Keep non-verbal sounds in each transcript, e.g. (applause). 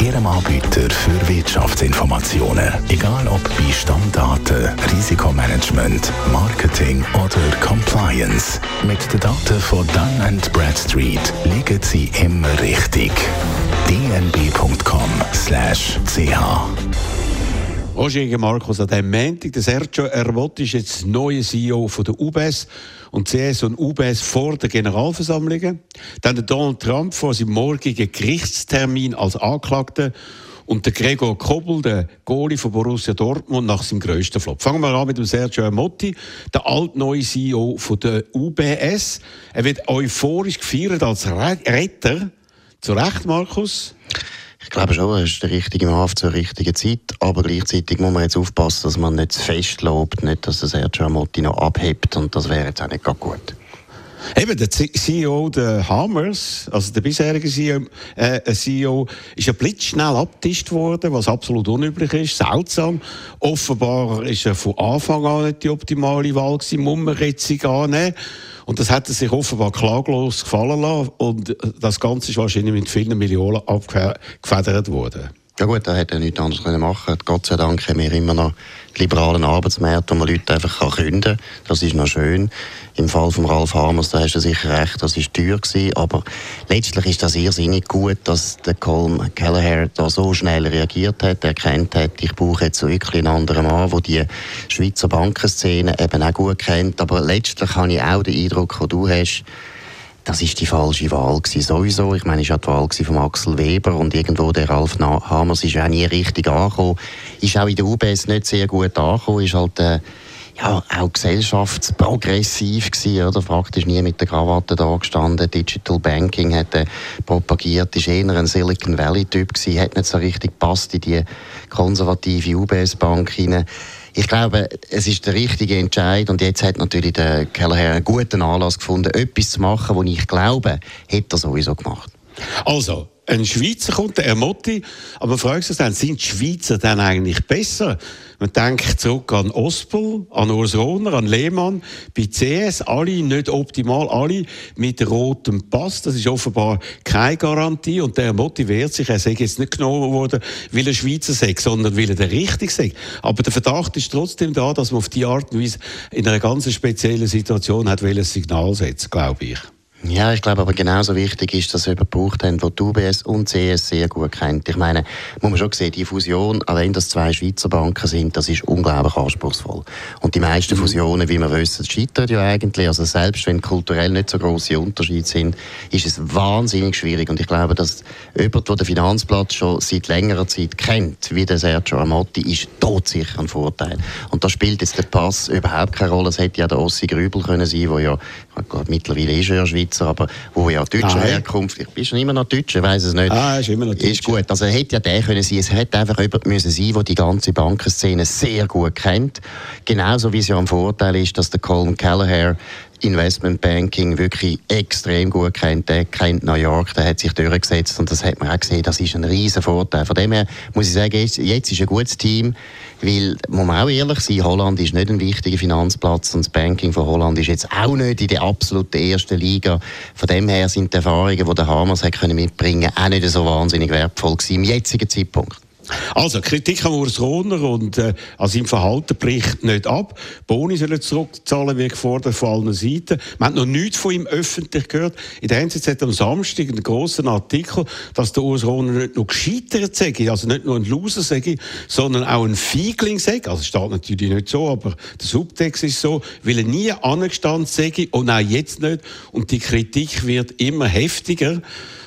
Ihrem Anbieter für Wirtschaftsinformationen. Egal ob bei Stammdaten, Risikomanagement, Marketing oder Compliance. Mit den Daten von Dun Bradstreet liegen Sie immer richtig. dnb.com/ch Roger Markus, an diesem Montag, der Sergio Ermotti ist jetzt neuer CEO von der UBS und CS und UBS vor der Generalversammlung. Dann der Donald Trump vor seinem morgigen Gerichtstermin als Anklagter und der Gregor Kobel, der Goalie von Borussia Dortmund, nach seinem grössten Flop. Fangen wir an mit dem Sergio Ermotti, der altneue CEO von der UBS. Er wird euphorisch gefeiert als Retter. Zu Recht, Markus? Ich glaube schon, er ist der richtige Mann zur richtigen Zeit. Aber gleichzeitig muss man jetzt aufpassen, dass man nicht zu fest lobt, nicht, dass der Sergio Amotti noch abhebt. Und das wäre jetzt auch nicht gut. Eben, der CEO der Hammers, also der bisherige CEO, äh, CEO ist ja blitzschnell abgetischt worden, was absolut unüblich ist, seltsam. Offenbar ist er von Anfang an nicht die optimale Wahl gewesen, muss man jetzt annehmen. Und das hat er sich offenbar klaglos gefallen lassen. Und das Ganze ist wahrscheinlich mit vielen Millionen abgefedert worden. Ja gut, da hätte er nichts anderes machen können. Gott sei Dank haben wir immer noch liberalen Arbeitsmarkt, wo man Leute einfach kann künden kann. Das ist noch schön. Im Fall von Ralf Hamers, da hast du sicher recht, das war teuer gewesen, aber letztlich ist das irrsinnig gut, dass der Colm Kelleher da so schnell reagiert hat, erkannt hat, ich brauche jetzt wirklich einen anderen Mann, der die Schweizer Bankenszene eben auch gut kennt, aber letztlich habe ich auch den Eindruck, den du hast, das ist die falsche Wahl gewesen, sowieso. Ich meine, es war die Wahl von Axel Weber und irgendwo der Ralf Hamers ist auch nie richtig angekommen. Ist auch in der UBS nicht sehr gut angekommen, ist halt äh, ja, auch gesellschaftsprogressiv gewesen, oder? Praktisch nie mit der Krawatte da gestanden. Digital Banking hat er propagiert, ist eher ein Silicon Valley Typ gewesen, hat nicht so richtig gepasst in die konservative UBS-Bank hinein. Ich glaube, es ist der richtige Entscheid und jetzt hat natürlich der Kelleher einen guten Anlass gefunden, etwas zu machen, was ich glaube, hätte er sowieso gemacht. Also, ein Schweizer kommt, der Motti, aber man fragt sich dann, sind die Schweizer dann eigentlich besser? Man denkt zurück an Ospel, an Urs Rohner, an Lehmann, bei CS, alle nicht optimal, alle mit rotem Pass, das ist offenbar keine Garantie und der motiviert sich, er sei jetzt nicht genommen worden, weil er Schweizer sei, sondern weil er der Richtige sei. Aber der Verdacht ist trotzdem da, dass man auf die Art und Weise in einer ganz speziellen Situation hat, ein Signal setzen, glaube ich. Ja, ich glaube aber genauso wichtig ist, dass wir jemanden gebraucht haben, der die UBS und CS sehr gut kennt. Ich meine, muss man schon sehen, die Fusion, auch wenn das zwei Schweizer Banken sind, das ist unglaublich anspruchsvoll. Und die meisten mhm. Fusionen, wie wir wissen, scheitern ja eigentlich. Also selbst wenn kulturell nicht so große Unterschiede sind, ist es wahnsinnig schwierig. Und ich glaube, dass jemand, der den Finanzplatz schon seit längerer Zeit kennt, wie der Sergio Amotti, ist dort sicher ein Vorteil. Und da spielt jetzt der Pass überhaupt keine Rolle. Es hätte ja der Ossi Grübel können sein, der ja, mittlerweile ist er ja Schweizer Schweizer, aber wo ja deutscher Nein. Herkunft, ich bin schon immer noch Deutscher, weiß es nicht. Ah, ist immer noch Deutscher. Ist gut, also hätte ja der können sein, es hätte einfach jemand müssen sein, der die ganze Bankenszene sehr gut kennt. Genauso wie es ja ein Vorteil ist, dass der Colin Callagher Investmentbanking wirklich extrem gut kennt. Der kennt New York, der hat sich durchgesetzt und das hat man auch gesehen, das ist ein riesen Vorteil. Von dem her muss ich sagen, jetzt, ist ein gutes Team, weil, muss man auch ehrlich sein, Holland ist nicht ein wichtiger Finanzplatz und das Banking von Holland ist jetzt auch nicht in der absoluten ersten Liga. Von dem her sind die Erfahrungen, die der Hamas hat können mitbringen, auch nicht so wahnsinnig wertvoll gewesen im jetzigen Zeitpunkt. Also, Kritik an Urs Rohner und äh, an seinem Verhalten bricht nicht ab. Boni sollen zurückzahlen, wie gefordert, von allen Seiten. Man hat noch nichts von ihm öffentlich gehört. In der NZZ am Samstag einen grossen Artikel, dass der Urs Rohner nicht nur gescheitert sei, also nicht nur ein Loser sei, sondern auch ein Feigling sei. Also, steht natürlich nicht so, aber der Subtext ist so, weil er nie angestanden sei und auch jetzt nicht. Und die Kritik wird immer heftiger.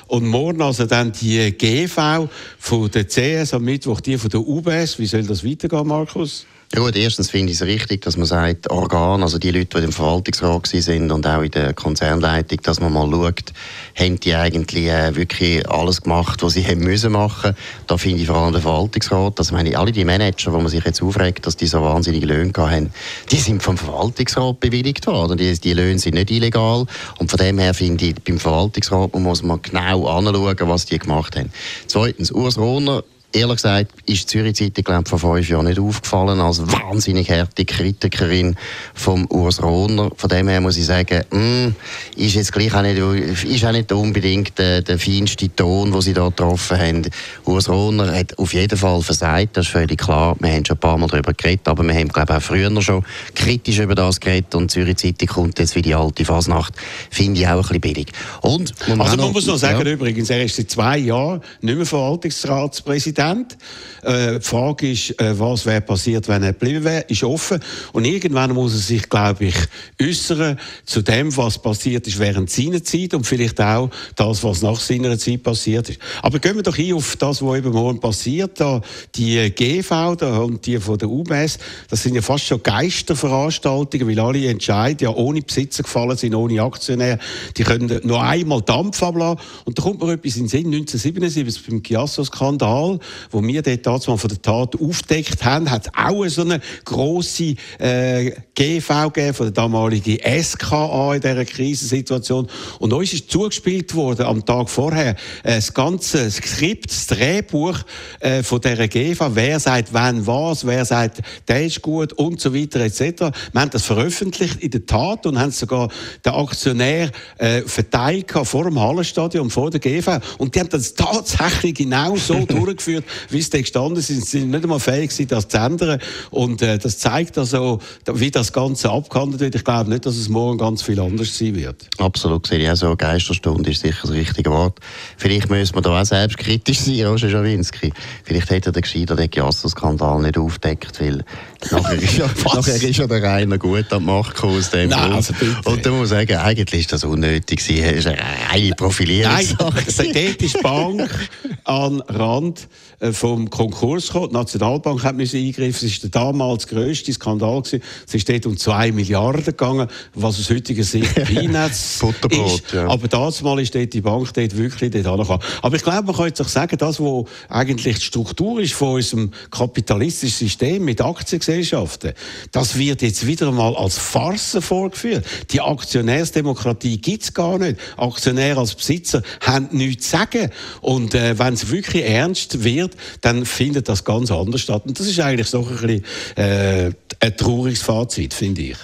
Und morgen also dann die GV von der CS am Mittwoch, die von der UBS. Wie soll das weitergehen, Markus? Ja gut, erstens finde ich es richtig, dass man sagt, Organ, also die Leute, die im Verwaltungsrat sind und auch in der Konzernleitung, dass man mal schaut, haben die eigentlich äh, wirklich alles gemacht, was sie (laughs) haben müssen machen. Da finde ich vor allem der Verwaltungsrat, dass meine, alle die Manager, wo man sich jetzt aufregt, dass die so wahnsinnige Löhne haben, die sind vom Verwaltungsrat bewilligt worden. Die, die Löhne sind nicht illegal und von dem her finde ich, beim Verwaltungsrat muss man genau anschauen, was die gemacht haben. Zweitens, Urs Rohner ehrlich gesagt ist die Zürich Zeitung glaub, vor fünf Jahren nicht aufgefallen als wahnsinnig harte Kritikerin vom Urs Rohner. Von dem her muss ich sagen, mh, mm, ist jetzt gleich auch nicht, ist auch nicht unbedingt der, der feinste Ton, den sie da getroffen haben. Urs Rohner hat auf jeden Fall versagt, das ist völlig klar. Wir haben schon ein paar Mal darüber geredet, aber wir haben glaube auch früher schon kritisch über das geredet und die Zürich Zeitung kommt jetzt wie die alte Fasnacht. Finde ich auch ein bisschen billig. Und man also man muss noch sagen, ja. übrigens, er ist seit zwei Jahren nicht mehr Verwaltungsratspräsident Präsident. Äh, die Frage ist, äh, was wäre passiert, wenn er geblieben wäre, ist offen. Und irgendwann muss er sich, glaube ich, äußern zu dem, was passiert ist während seiner Zeit und vielleicht auch das, was nach seiner Zeit passiert ist. Aber gehen wir doch hier auf das, was eben morgen passiert. Da, die GV da, und die von der UBS, das sind ja fast schon Geisterveranstaltungen, weil alle entscheiden, ja ohne Besitzer gefallen sind, ohne Aktionäre. Die können noch einmal Dampf ablassen. Und da kommt mir etwas in den Sinn, 1977 beim Chiasso-Skandal, wo wir dort mal von der Tat aufdeckt haben, hat es auch so eine grosse äh, GV gegeben von der damaligen SKA in dieser Krisensituation. Und uns ist zugespielt worden am Tag vorher äh, das ganze Skript, das Drehbuch äh, von dieser GV, wer sagt wann was, wer sagt, der ist gut und so weiter etc. Wir haben das veröffentlicht in der Tat und haben sogar den Aktionär äh, verteilt vor dem Hallenstadion, vor der GV und die haben das tatsächlich genau so durchgeführt (laughs) wie es da gestanden sind, sind nicht einmal fähig das zu ändern. Und äh, das zeigt also, wie das Ganze abgehandelt wird. Ich glaube nicht, dass es morgen ganz viel anders sein wird. Absolut, sehe ich auch so. Geisterstunde ist sicher das richtige Wort. Vielleicht müssen wir da auch selbstkritisch sein, Roger Schawinski. Vielleicht hätte der gescheiter den Giasso-Skandal nicht aufdeckt, weil nachher (laughs) ist ja, nachher ist ja der Rainer gut am Macht aus dem Nein, also Und da muss sagen, eigentlich ist das unnötig gewesen. Es ist eine reine Profilierung. Nein, dort ist die Bank (laughs) an Rand vom Konkurs gekommen. Die Nationalbank hat müssen eingreifen. Es war der damals grösste Skandal gewesen. Es ist dort um zwei Milliarden gegangen, was aus heutiger Sicht (laughs) Peanuts ist. Ja. Aber das Mal ist dort die Bank dort wirklich dort angekommen. Aber ich glaube, man kann jetzt sagen, das, was eigentlich die Struktur ist von unserem kapitalistischen System mit Aktiengesellschaften, das wird jetzt wieder einmal als Farce vorgeführt. Die Aktionärsdemokratie gibt es gar nicht. Aktionäre als Besitzer haben nichts zu sagen. Und äh, wenn es wirklich ernst wird, dann findet das ganz anders statt. Und das ist eigentlich so ein bisschen äh, ein trauriges Fazit, finde ich.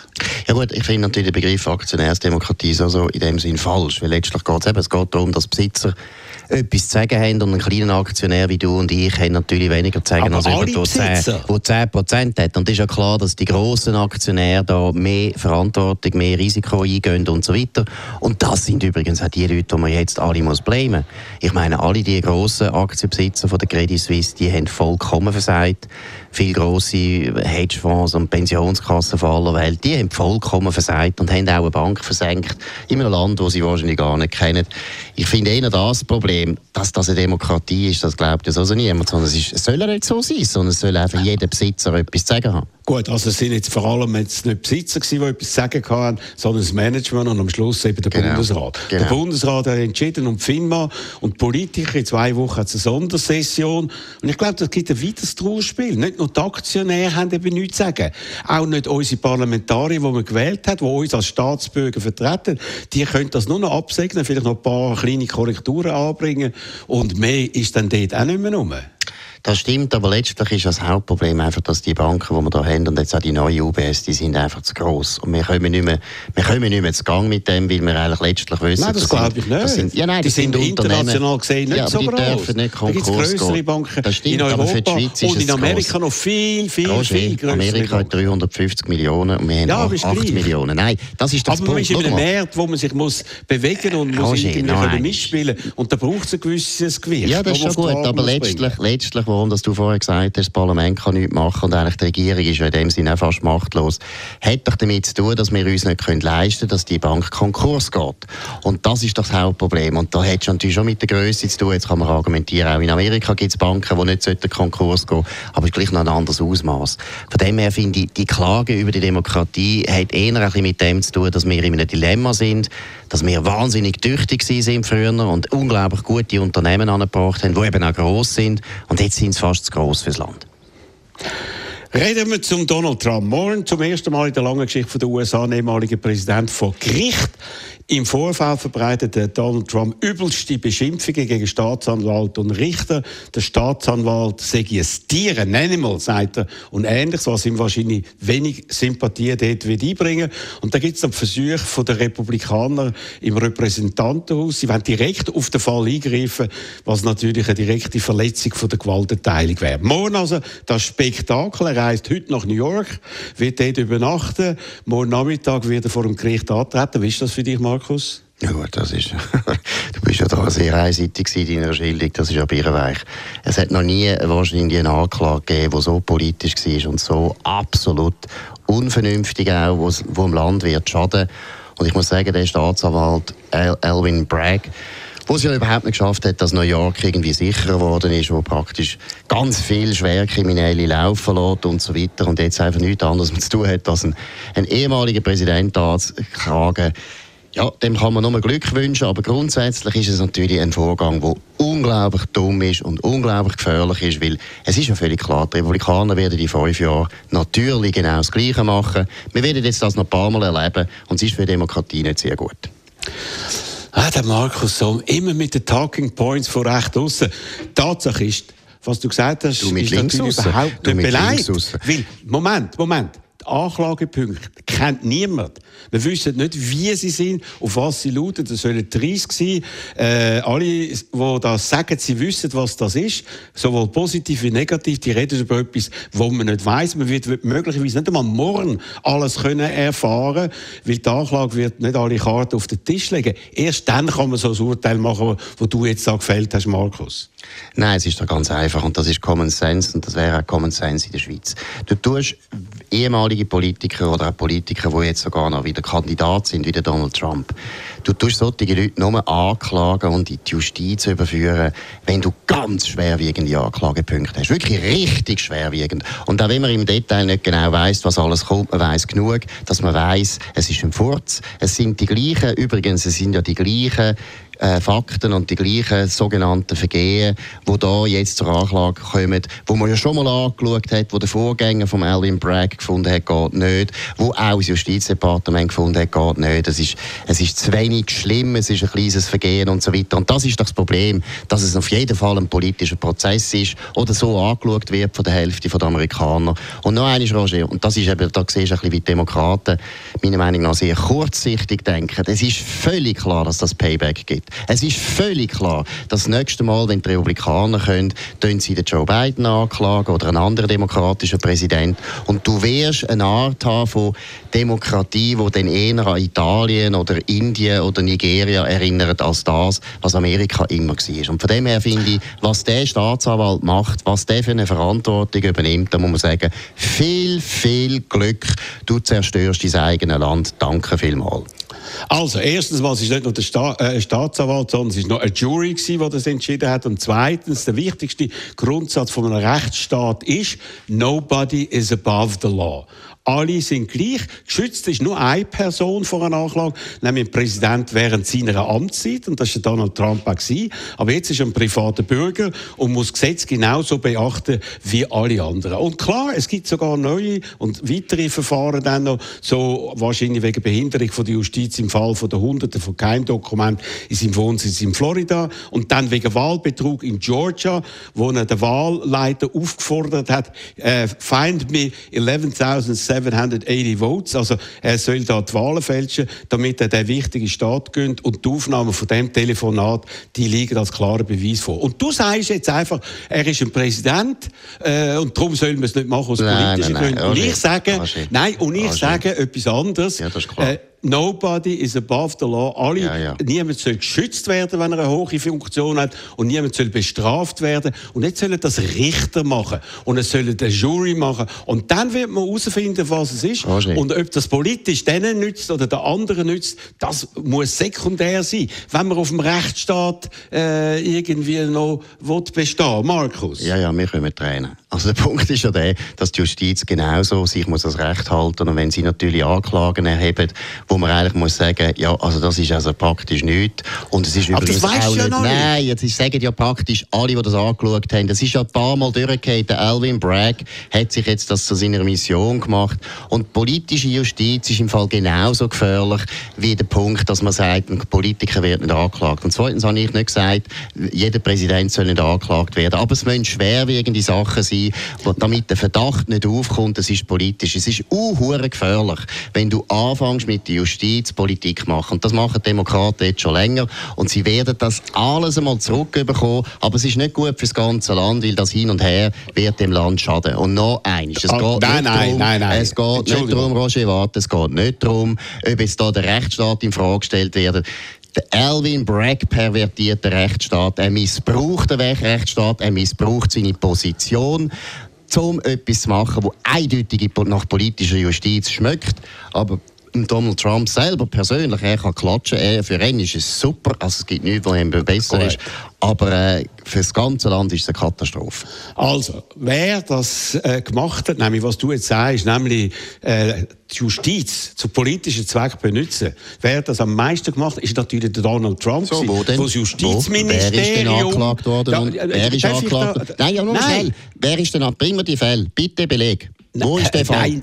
Ja gut, ich finde natürlich den Begriff Aktionärsdemokratie so, so in dem Sinn falsch, weil letztlich geht es eben, es geht darum, dass Besitzer etwas zu sagen haben und ein kleiner Aktionär wie du und ich haben natürlich weniger zu sagen Aber als jemand, der 10, Prozent hat. Und es ist ja klar, dass die grossen Aktionäre da mehr Verantwortung, mehr Risiko eingehen und so weiter. Und das sind übrigens auch die Leute, die man jetzt alle muss blamen. Ich meine, alle die grossen Aktienbesitzer von der Credit Suisse, die haben vollkommen versagt viele grosse Hedgefonds und Pensionskassen von aller Welt, die haben vollkommen versagt und haben auch eine Bank versenkt in einem Land, das sie wahrscheinlich gar nicht kennen. Ich finde eher das Problem, dass das eine Demokratie ist, das glaubt ja also niemand, sondern es, ist, es soll ja nicht so sein, sondern es soll einfach jeder Besitzer etwas zu sagen haben. Gut, also es sind jetzt vor allem jetzt nicht Besitzer gewesen, die etwas sagen hatten, sondern das Management und am Schluss eben der genau. Bundesrat. Genau. Der Bundesrat hat entschieden und FINMA und die Politiker, in zwei Wochen hat es eine Sondersession und ich glaube, das gibt ein weiteres Trauerspiel. Nicht nur die Aktionäre haben eben nichts zu sagen, auch nicht unsere Parlamentarier, die wir gewählt haben, die uns als Staatsbürger vertreten, die können das nur noch absegnen, vielleicht noch ein paar kleine Korrekturen anbringen und mehr ist dann dort auch nicht mehr rum. Das stimmt, aber letztlich ist das Hauptproblem einfach, dass die Banken, die wir da haben, und jetzt auch die neue UBS, die sind einfach zu gross. Und wir kommen nicht mehr, wir kommen nicht mehr zu Gang mit dem, weil wir eigentlich letztlich wissen, Nein, das glaube ich nicht. Das sind, ja, nein, die sind, sind international gesehen nicht ja, so die groß. dürfen nicht Konkurs da größere Banken das stimmt, in Europa aber für die Schweiz ist und in Amerika gross. noch viel, viel, Roger, viel größer. Amerika hat 350 Millionen und wir haben ja, 8, 8 Millionen. Nein, das ist das aber Punkt. man ist in einem Markt, wo man sich muss bewegen und muss Roger, irgendwie mitspielen und da braucht es ein gewisses Gewicht. Ja, das ist schon gut, aber letztlich, letztlich, wo Situation, dass du vorher gesagt hast, das Parlament kann nichts machen und eigentlich die Regierung ist in dem Sinne fast machtlos, hat doch damit zu tun, dass wir uns nicht können leisten können, dass die Bank Konkurs geht. Und das ist doch das Hauptproblem. Und da hat es natürlich schon mit der Größe zu tun. Jetzt kann man argumentieren, auch in Amerika gibt es Banken, die nicht sollten Konkurs gehen aber es ist gleich noch ein anderes Ausmaß. Von dem her finde ich, die Klage über die Demokratie hat eher ein bisschen mit dem zu tun, dass wir in einem Dilemma sind, dass wir wahnsinnig tüchtig sind früher und unglaublich gute Unternehmen angebracht haben, die eben auch gross sind. Und jetzt sind sie fast zu gross fürs Land. Reden wir zum Donald Trump. Morgen zum ersten Mal in der langen Geschichte der USA ein ehemaliger Präsident vor Gericht. Im Vorfall verbreitete Donald Trump übelste Beschimpfungen gegen Staatsanwalt und Richter. Der Staatsanwalt sei ein Tier, ein Animal, sagt er, und ähnliches, was ihm wahrscheinlich wenig Sympathie dort wird einbringen. Und da gibt es dann Versuche von den Republikanern im Repräsentantenhaus. Sie wollen direkt auf den Fall eingreifen, was natürlich eine direkte Verletzung von der Gewaltenteilung wäre. Morgen also das Spektakel. Reist heute nach New York, wird dort übernachten. Morgen Nachmittag wird er vor dem Gericht antreten. Wie ist das für dich, Mark? Markus? Ja gut, das ist, (laughs) du bist ja da sehr einseitig in deiner Schilderung, das ist ja birrenweich. Es hat noch nie wahrscheinlich eine Anklage gegeben, die so politisch war und so absolut unvernünftig auch, wo, im Land wird schaden. Und ich muss sagen, der Staatsanwalt Elwin Bragg, wo es ja überhaupt nicht geschafft hat, dass New York irgendwie sicherer geworden ist, wo praktisch ganz viel Schwerkriminelle laufen lässt und so weiter und jetzt einfach nichts anderes zu tun hat, als ein, ein ehemaliger Präsident anzuklagen, ja, dem kann man nur Glück wünschen, aber grundsätzlich ist es natürlich ein Vorgang, der unglaublich dumm ist und unglaublich gefährlich ist, weil es ist ja völlig klar, die Republikaner werden in fünf Jahren natürlich genau das Gleiche machen. Wir werden jetzt das noch ein paar Mal erleben und es ist für die Demokratie nicht sehr gut. Ah, der Markus Somm, immer mit den Talking Points von rechts außen. Tatsache ist, was du gesagt hast, du mit ist links natürlich überhaupt nicht beleidigt. Moment, Moment. Anklagepunkte kennt niemand. Wir wissen nicht, wie sie sind, auf was sie lauten. Das sollen 30 sein. Äh, alle, die das sagen, sie wissen, was das ist. Sowohl positiv wie negativ. Die reden über etwas, wo man nicht weiß. Man wird möglicherweise nicht einmal morgen alles können erfahren, weil die Anklage wird nicht alle Karten auf den Tisch legen. Erst dann kann man so ein Urteil machen, wo du jetzt da gefällt hast, Markus. Nein, es ist doch ganz einfach und das ist Common Sense und das wäre auch Common Sense in der Schweiz. Du tust ehemalige Politiker oder auch Politiker, die jetzt sogar noch wieder Kandidat sind, wie der Donald Trump. Du tust solche Leute nur anklagen und in die Justiz überführen, wenn du ganz schwerwiegende Anklagepunkte hast. Wirklich richtig schwerwiegend. Und auch wenn man im Detail nicht genau weiß, was alles kommt, man weiß genug, dass man weiß, es ist ein Furz. Es sind die gleichen, übrigens, es sind ja die gleichen äh, Fakten und die gleichen sogenannten Vergehen, die da jetzt zur Anklage kommen, wo man ja schon mal angeschaut hat, wo der Vorgänger von Alvin Bragg gefunden hat, geht nicht, wo auch das Justizdepartement gefunden hat, geht nicht. Es ist, es ist zu wenig schlimm, es ist ein kleines Vergehen und so weiter. Und das ist das Problem, dass es auf jeden Fall ein politischer Prozess ist oder so angeschaut wird von der Hälfte der Amerikaner. Und noch eines, Roger, und das ist eben, da siehst du ein bisschen, wie die Demokraten meiner Meinung nach sehr kurzsichtig denken. Es ist völlig klar, dass das Payback gibt. Es ist völlig klar, dass das nächste Mal, wenn die Republikaner können, tun sie den Joe Biden anklagen oder einen anderen demokratischen Präsident. Und du wirst eine Art haben von Demokratie, die dann eher an Italien oder Indien oder Nigeria erinnert als das, was Amerika immer war. Und von dem her finde ich, was der Staatsanwalt macht, was der für eine Verantwortung übernimmt, da muss man sagen, viel, viel Glück. Du zerstörst dein eigenes Land. Danke vielmals. Also, erstens mal, es ist nicht nur der Sta äh, Staatsanwalt, sondern es ist noch eine Jury gewesen, die das entschieden hat. Und zweitens, der wichtigste Grundsatz von einem Rechtsstaat ist, nobody is above the law alle sind gleich. Geschützt ist nur eine Person vor einer Anklage, nämlich der Präsident während seiner Amtszeit. Und das war Donald Trump auch. Aber jetzt ist er ein privater Bürger und muss Gesetz genauso beachten wie alle anderen. Und klar, es gibt sogar neue und weitere Verfahren dann noch, so wahrscheinlich wegen Behinderung von der Justiz im Fall von der Hunderten von Keimdokumenten in seinem Wohnsitz in Florida und dann wegen Wahlbetrug in Georgia, wo er den Wahlleiter aufgefordert hat, äh, find me 11.700 780 Votes. Also er soll da die Wahlen fälschen, damit er den wichtigen Staat gönnt. Und die Aufnahmen von dem Telefonat, die liegen als klarer Beweis vor. Und du sagst jetzt einfach, er ist ein Präsident äh, und darum soll man es nicht machen aus politischen Gründen. Und ich sage, nein, und ich sage etwas anderes. Ja, das ist klar. Äh, nobody is above the law. Alle, Ja, ja. Niemand soll geschützt werden, wenn er eine hohe Funktion hat und niemand soll bestraft werden. Und jetzt sollen das Richter machen und es sollen eine Jury machen und dann wird man herausfinden, was es ist und ob das politisch denen nützt oder der anderen nützt, das muss sekundär sein, wenn man auf dem Rechtsstaat äh, irgendwie noch will bestehen Markus. Ja, ja, wir können tränen. Also der Punkt ist ja der, dass die Justiz genauso sich muss das Recht halten und wenn sie natürlich Anklagen erheben, wo man eigentlich muss sagen, ja, also das ist also praktisch nichts. Und es ist Aber das übrigens weisst auch ja nicht, nein, jetzt ist- sagen ja praktisch alle, die das angeschaut haben, das ist ja ein paar Mal durchgegangen, der Alvin Bragg hat sich jetzt das zu seiner Mission gemacht. Und politische Justiz ist im Fall genauso gefährlich wie der Punkt, dass man sagt, ein Politiker wird nicht angeklagt. Und zweitens habe ich nicht gesagt, jeder Präsident soll nicht angeklagt werden, aber es müssen schwerwiegende Sachen sein, wo- damit der Verdacht nicht aufkommt, es ist politisch. Es ist unhure gefährlich, wenn du anfängst mit der Justiz Politik machen. Und das machen Demokraten jetzt schon länger. Und sie werden das alles einmal zurückbekommen. Aber es ist nicht gut für das ganze Land, weil das hin und her wird dem Land schaden. Und noch eins. Es Ah, geht nein, nicht nein, darum, nein, nein. Es geht nicht darum, Roger Warte, es geht nicht darum, ob jetzt da der Rechtsstaat in Frage gestellt wird. Alvin Bragg pervertiert den Rechtsstaat. Er missbraucht den Rechtsstaat, er missbraucht seine Position, um etwas zu machen, das eindeutig nach politischer Justiz schmeckt. Aber Donald Trump selber persönlich, er kann klatschen, er, für ihn ist es super, also es gibt nichts, was ihm besser ist. Aber äh, für das ganze Land ist es eine Katastrophe. Also, wer das äh, gemacht hat, nämlich was du jetzt sagst, nämlich äh, die Justiz zu politischen Zwecken benutzen, wer das am meisten gemacht hat, ist natürlich der Donald Trump. So, wo denn? wo das Wo? Justizministerium... Wer ist denn angeklagt worden? Ja, und äh, wer ist angeklagt? da- Nein, ja, nur Nein. schnell. Wer ist denn an? Bring mir die Fälle. Bitte Beleg. Wo ist der Äh, Fall? Nein.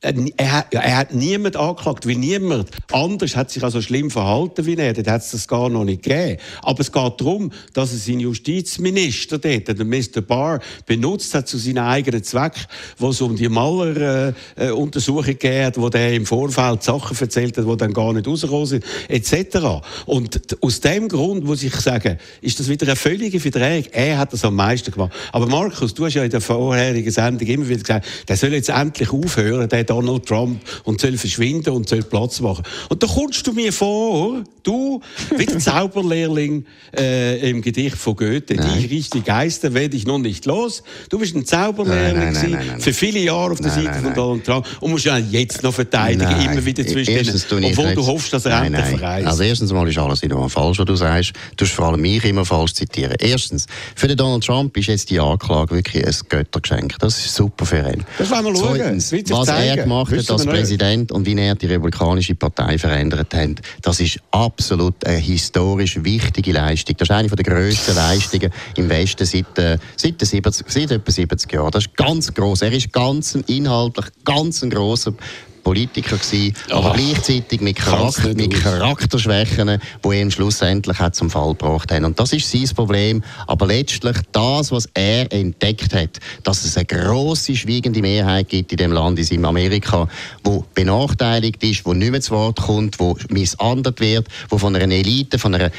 Er, er, hat- er hat niemand angeklagt, weil niemand anders hat sich also schlimm verhalten wie er. Dort hat es das gar noch nicht gegeben. Aber es geht darum, dass er seinen Justizminister dort, den Mr. Barr, benutzt hat zu seinen eigenen Zweck, wo es um die Maler-Untersuchung geht, wo der im Vorfeld Sachen erzählt hat, die dann gar nicht rausgekommen sind, etc. Und aus dem Grund muss ich sagen, ist das wieder eine völlige Verdrehung. Er hat das am meisten gemacht. Aber Markus, du hast ja in der vorherigen Sendung immer wieder gesagt, der soll jetzt endlich aufhören, der Donald Trump, und soll verschwinden und soll Platz machen. Und da kommst du mir vor, du, wie der (laughs) Zauberlehrling äh, im Gedicht von Goethe, Nein. die richtige Geister werde ich noch nicht los. Du bist ein Zauberlehrling Nein, nein, für viele Jahre auf der Seite von. Donald Trump und musst ihn jetzt noch verteidigen, immer wieder zwischen Erstens denen, obwohl du jetzt- hoffst, dass er endlich verreist. Also erstens mal ist alles wieder falsch, was du sagst. Du hast vor allem mich immer falsch zitieren. Erstens, für den Donald Trump ist jetzt die Anklage wirklich ein Göttergeschenk. Das ist super für ihn. Das wollen wir schauen. Zweitens, sich was er. Gemacht hat als. Präsident und wie er die republikanische Partei verändert hat, das ist absolut eine historisch wichtige Leistung. Das ist eine der grössten Leistungen im Westen seit, äh, seit, den 70, seit etwa 70 Jahren. Das ist ganz groß. Er ist ganz ein, inhaltlich ganz ein grosser Politiker gewesen, aber Ach, gleichzeitig mit, Charakter, mit. Charakterschwächen, die ihn schlussendlich hat zum Fall gebracht haben. Und das ist sein Problem. Aber letztlich das, was er entdeckt hat, dass es eine grosse schweigende Mehrheit gibt in dem Land, in Amerika, wo benachteiligt ist, wo nicht mehr zu Wort kommt, wo missandert wird, wo von einer Elite, von einer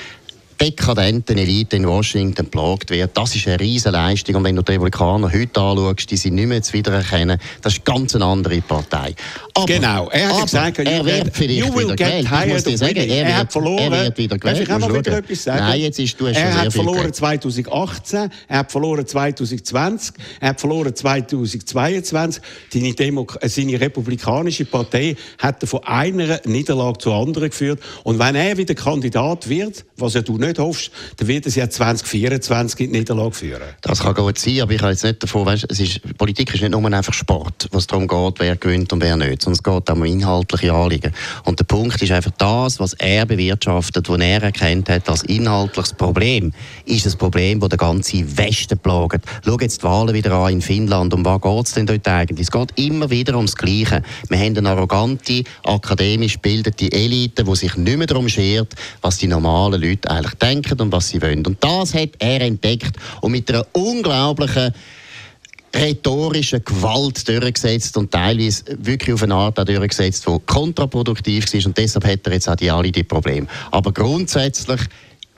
dekadenten Elite in Washington plagt wird. Das ist eine riesige Leistung. Und wenn du die Republikaner heute anschaust, die sind nicht mehr zu wiedererkennen. Das ist ganz eine andere Partei. Aber, Genau, er hat gesagt, er wird vielleicht wieder gewählt. Ich muss dir sagen, er, Er hat verloren. Er wird wieder ich gewählt. Musst mal wieder etwas sagen? Nein, jetzt ist, du hast er schon sehr hat verloren geredet. 2018, er hat verloren 2020, er hat verloren 2022. Seine, Demo äh, seine republikanische Partei hat er von einer Niederlage zur anderen geführt. Und wenn er wieder Kandidat wird, was ja du nicht hoffst, dann wird es ja 2024 in die Niederlage führen. Das kann gut sein, aber ich habe jetzt nicht davon, weißt, es ist, Politik ist nicht nur einfach Sport, was darum geht, wer gewinnt und wer nicht, sondern es geht auch um inhaltliche Anliegen. Und der Punkt ist einfach das, was er bewirtschaftet, was er erkannt hat als inhaltliches Problem, ist ein Problem, das den ganzen Westen plagt. Schau jetzt die Wahlen wieder an in Finnland, um was geht es denn dort eigentlich? Es geht immer wieder ums Gleiche. Wir haben eine arrogante, akademisch gebildete Elite, die sich nicht mehr darum schert, was die normalen Leute eigentlich denken und was sie wollen. Und das hat er entdeckt und mit einer unglaublichen rhetorische Gewalt durchgesetzt und teilweise wirklich auf eine Art durchgesetzt, die kontraproduktiv war und deshalb hat er jetzt auch die alle die Probleme. Aber grundsätzlich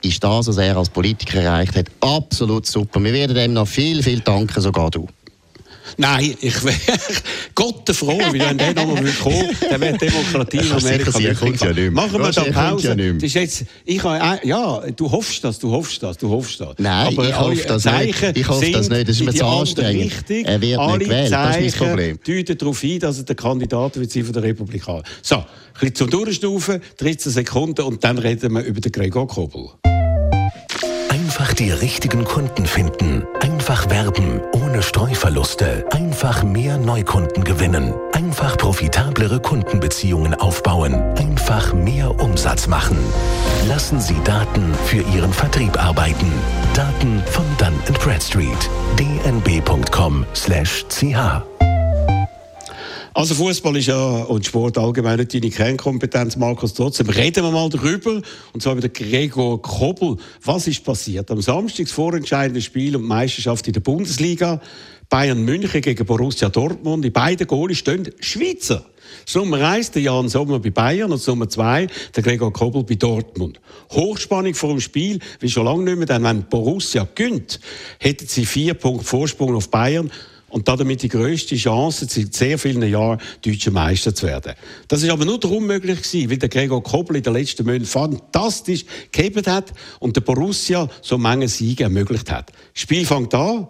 ist das, was er als Politiker erreicht hat, absolut super. Wir werden ihm noch viel, viel danken, sogar du. Nein, ich wäre (laughs) Gott froh, weil wenn der nochmal kommen dann wäre Demokratie in Amerika sicher, kommt ja nicht Machen wir da Pause. Ja das ist jetzt, ich habe, ja, du hoffst das, du hoffst das, du hoffst das. Nein, Aber ich hoffe das nicht. Ich hoffe das nicht, das ist mir zu anstrengend. Richtig. Er wird Alle nicht gewählt, das ist mein Problem. deuten darauf ein, dass er der Kandidat wird sein von der Republikaner. So, ein bisschen zum Durchstufen, 13 Sekunden und dann reden wir über den Gregor Kobel. Einfach die richtigen Kunden finden. Einfach werben, ohne Streuverluste. Einfach mehr Neukunden gewinnen. Einfach profitablere Kundenbeziehungen aufbauen. Einfach mehr Umsatz machen. Lassen Sie Daten für Ihren Vertrieb arbeiten. Daten von Dun Bradstreet. dnb.com/ch also Fußball ist ja und Sport allgemein nicht deine Kernkompetenz, Markus. Trotzdem reden wir mal darüber. Und zwar über den Gregor Kobel. Was ist passiert? Am Samstag das vorentscheidende Spiel die Meisterschaft in der Bundesliga. Bayern München gegen Borussia Dortmund. Die beiden Goalie stehen Schweizer. Nummer 1, der Jan Sommer bei Bayern und Nummer 2, der Gregor Kobel bei Dortmund. Hochspannung vor dem Spiel, wie schon lange nicht mehr, denn wenn Borussia gönnt, hätten sie vier Punkte Vorsprung auf Bayern und damit die grösste Chance, seit sehr vielen Jahren deutscher Meister zu werden. Das ist aber nur darum möglich gewesen, weil der Gregor Kobel in den letzten Monaten fantastisch gehebt hat und der Borussia so Menge Siege ermöglicht hat. Das Spiel fängt an.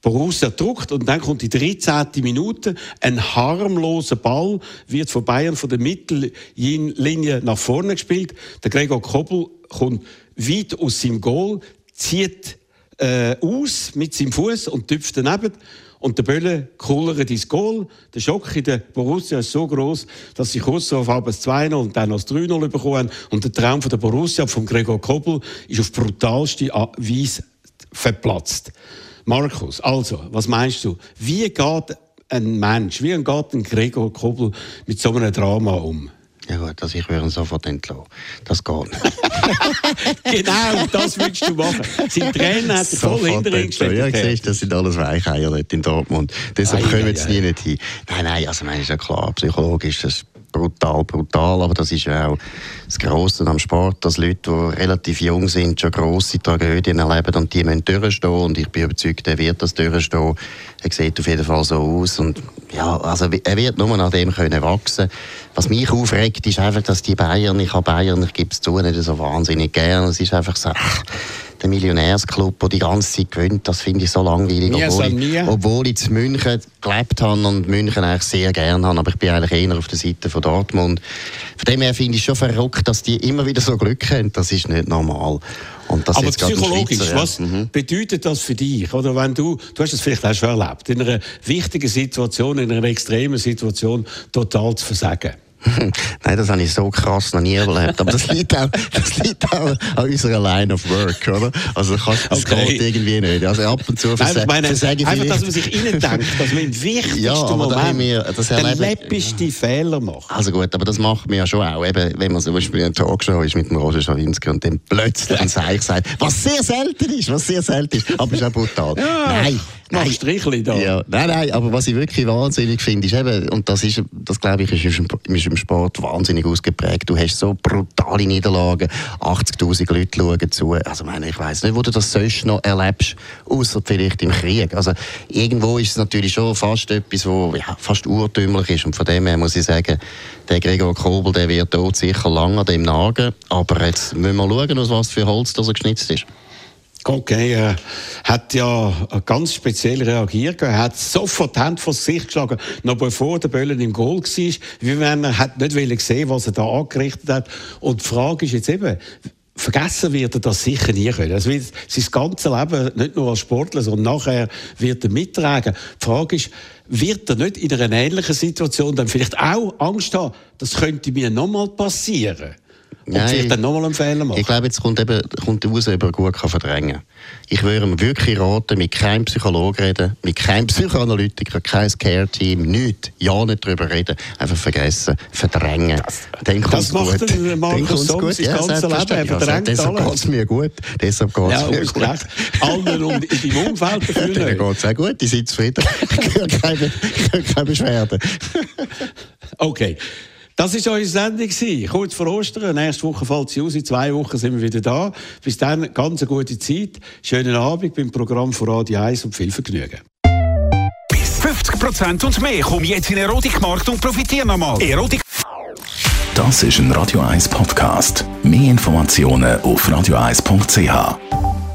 Borussia druckt und dann kommt die 13. Minute. Ein harmloser Ball wird von Bayern von der Mittellinie nach vorne gespielt. Der Gregor Kobel kommt weit aus seinem Goal, zieht äh, aus mit seinem Fuß und tüpft daneben. Und der Bölle kullert ins Goal. Der Schock in der Borussia ist so groß, dass sie kurz darauf ab 2-0 und dann das 3-0 bekommen haben. Und der Traum von der Borussia, von Gregor Kobel, ist auf brutalste Weise verplatzt. Markus, also, was meinst du? Wie geht ein Mensch, wie geht ein Gregor Kobel mit so einem Drama um? Ja gut, also ich würde ihn sofort entlassen. Das geht nicht. (laughs) genau, das willst du machen. Sein Trainer hat voll hinter ihm gestellt. Ja, siehst, das sind alles Weicheier dort in Dortmund. Deshalb ei, kommen sie nie nicht hin. Nein, nein, also meine ist ja klar, psychologisch, das brutal, brutal. Aber das ist ja auch das Grosse am Sport, dass Leute, die relativ jung sind, schon grosse Tragödien erleben und die müssen durchstehen. Und ich bin überzeugt, er wird das durchstehen. Er sieht auf jeden Fall so aus. Und ja, also er wird nur nach dem können wachsen. Was mich aufregt, ist einfach, dass die Bayern, ich habe Bayern, ich gebe es zu, nicht so wahnsinnig gern. Es ist einfach so, der Millionärsclub, der die ganze Zeit gewinnt, das finde ich so langweilig. Nie obwohl, ich, obwohl ich in München gelebt habe und München eigentlich sehr gerne habe, aber ich bin eigentlich eher auf der Seite von Dortmund. Von dem her finde ich es schon verrückt, dass die immer wieder so Glück haben. Das ist nicht normal. Aber psychologisch, Schweizer, was. Mhm. bedeutet das für dich? Oder wenn du, du hast es vielleicht auch schon erlebt, in einer wichtigen Situation, in einer extremen Situation total zu versagen? (laughs) Nein, das habe ich so krass noch nie erlebt. Aber das liegt auch, das liegt auch an unserer Line of Work, oder? Also das okay. geht irgendwie nicht. Also ab und zu ich meine, einfach, dass man sich innen denkt, dass man im wichtigsten ja, aber Moment wir, das den läppigen Fehler macht. Also gut, aber das macht man ja schon auch. Eben, wenn man zum Beispiel in einer Talkshow ist mit dem Roger Schawinski und dann plötzlich ein Seich sagt, was sehr selten ist, was sehr selten ist, aber ist auch brutal. Ja. Nein. Nein, Strichli da. Ja, nein, nein, aber was ich wirklich wahnsinnig finde, ist eben, und das ist, das glaube ich, ist im, ist im Sport wahnsinnig ausgeprägt. Du hast so brutale Niederlagen, 80.000 Leute schauen zu. Also, meine, ich weiß nicht, wo du das sonst noch erlebst, außer vielleicht im Krieg. Also, irgendwo ist es natürlich schon fast etwas, wo ja, fast urtümlich ist. Und von dem her muss ich sagen, der Gregor Kobel, der wird dort sicher lange an dem nagen. Aber jetzt müssen wir schauen, aus was für Holz das er geschnitzt ist. Okay, er hat ja ganz speziell reagiert. Er hat sofort die Hand vor sich geschlagen, noch bevor der Böllen im Goal war. Wie wenn er hat nicht sehen was er da angerichtet hat. Und die Frage ist jetzt eben, vergessen wird er das sicher nie können. Also sein ganzes Leben, nicht nur als Sportler, sondern nachher wird er mittragen. Die Frage ist, wird er nicht in einer ähnlichen Situation dann vielleicht auch Angst haben, das könnte mir nochmal passieren? Und Nein, vielleicht dann nochmal einen Fehler machen. Ich glaube, jetzt kommt, eben, kommt raus, ob er gut kann verdrängen kann. Ich würde ihm wirklich raten, mit keinem Psychologen reden, mit keinem Psychoanalytiker, kein Care-Team, nichts. Ja, nicht darüber reden. Einfach vergessen, verdrängen. Das, dann das macht gut. der Markus Somm sein ja, ganzes Leben. Er verdrängt also, deshalb geht es mir gut. Deshalb geht es ja, mir gut. Recht. Allen um, in deinem Umfeld dafür ja, Dann geht es auch gut, die sind zufrieden. (laughs) ich höre keine, keine Beschwerden. okay. Das war unsere Sendung. Kurz vor Ostern. Nächste Woche fällt sie aus. In zwei Wochen sind wir wieder da. Bis dann, ganz eine gute Zeit. Schönen Abend beim Programm von Radio 1 und viel Vergnügen. 10% und mehr. Komm jetzt in den Erotikmarkt und profitiere nochmal. Erotik. Das ist ein Radio 1 Podcast. Mehr Informationen auf radio1.ch.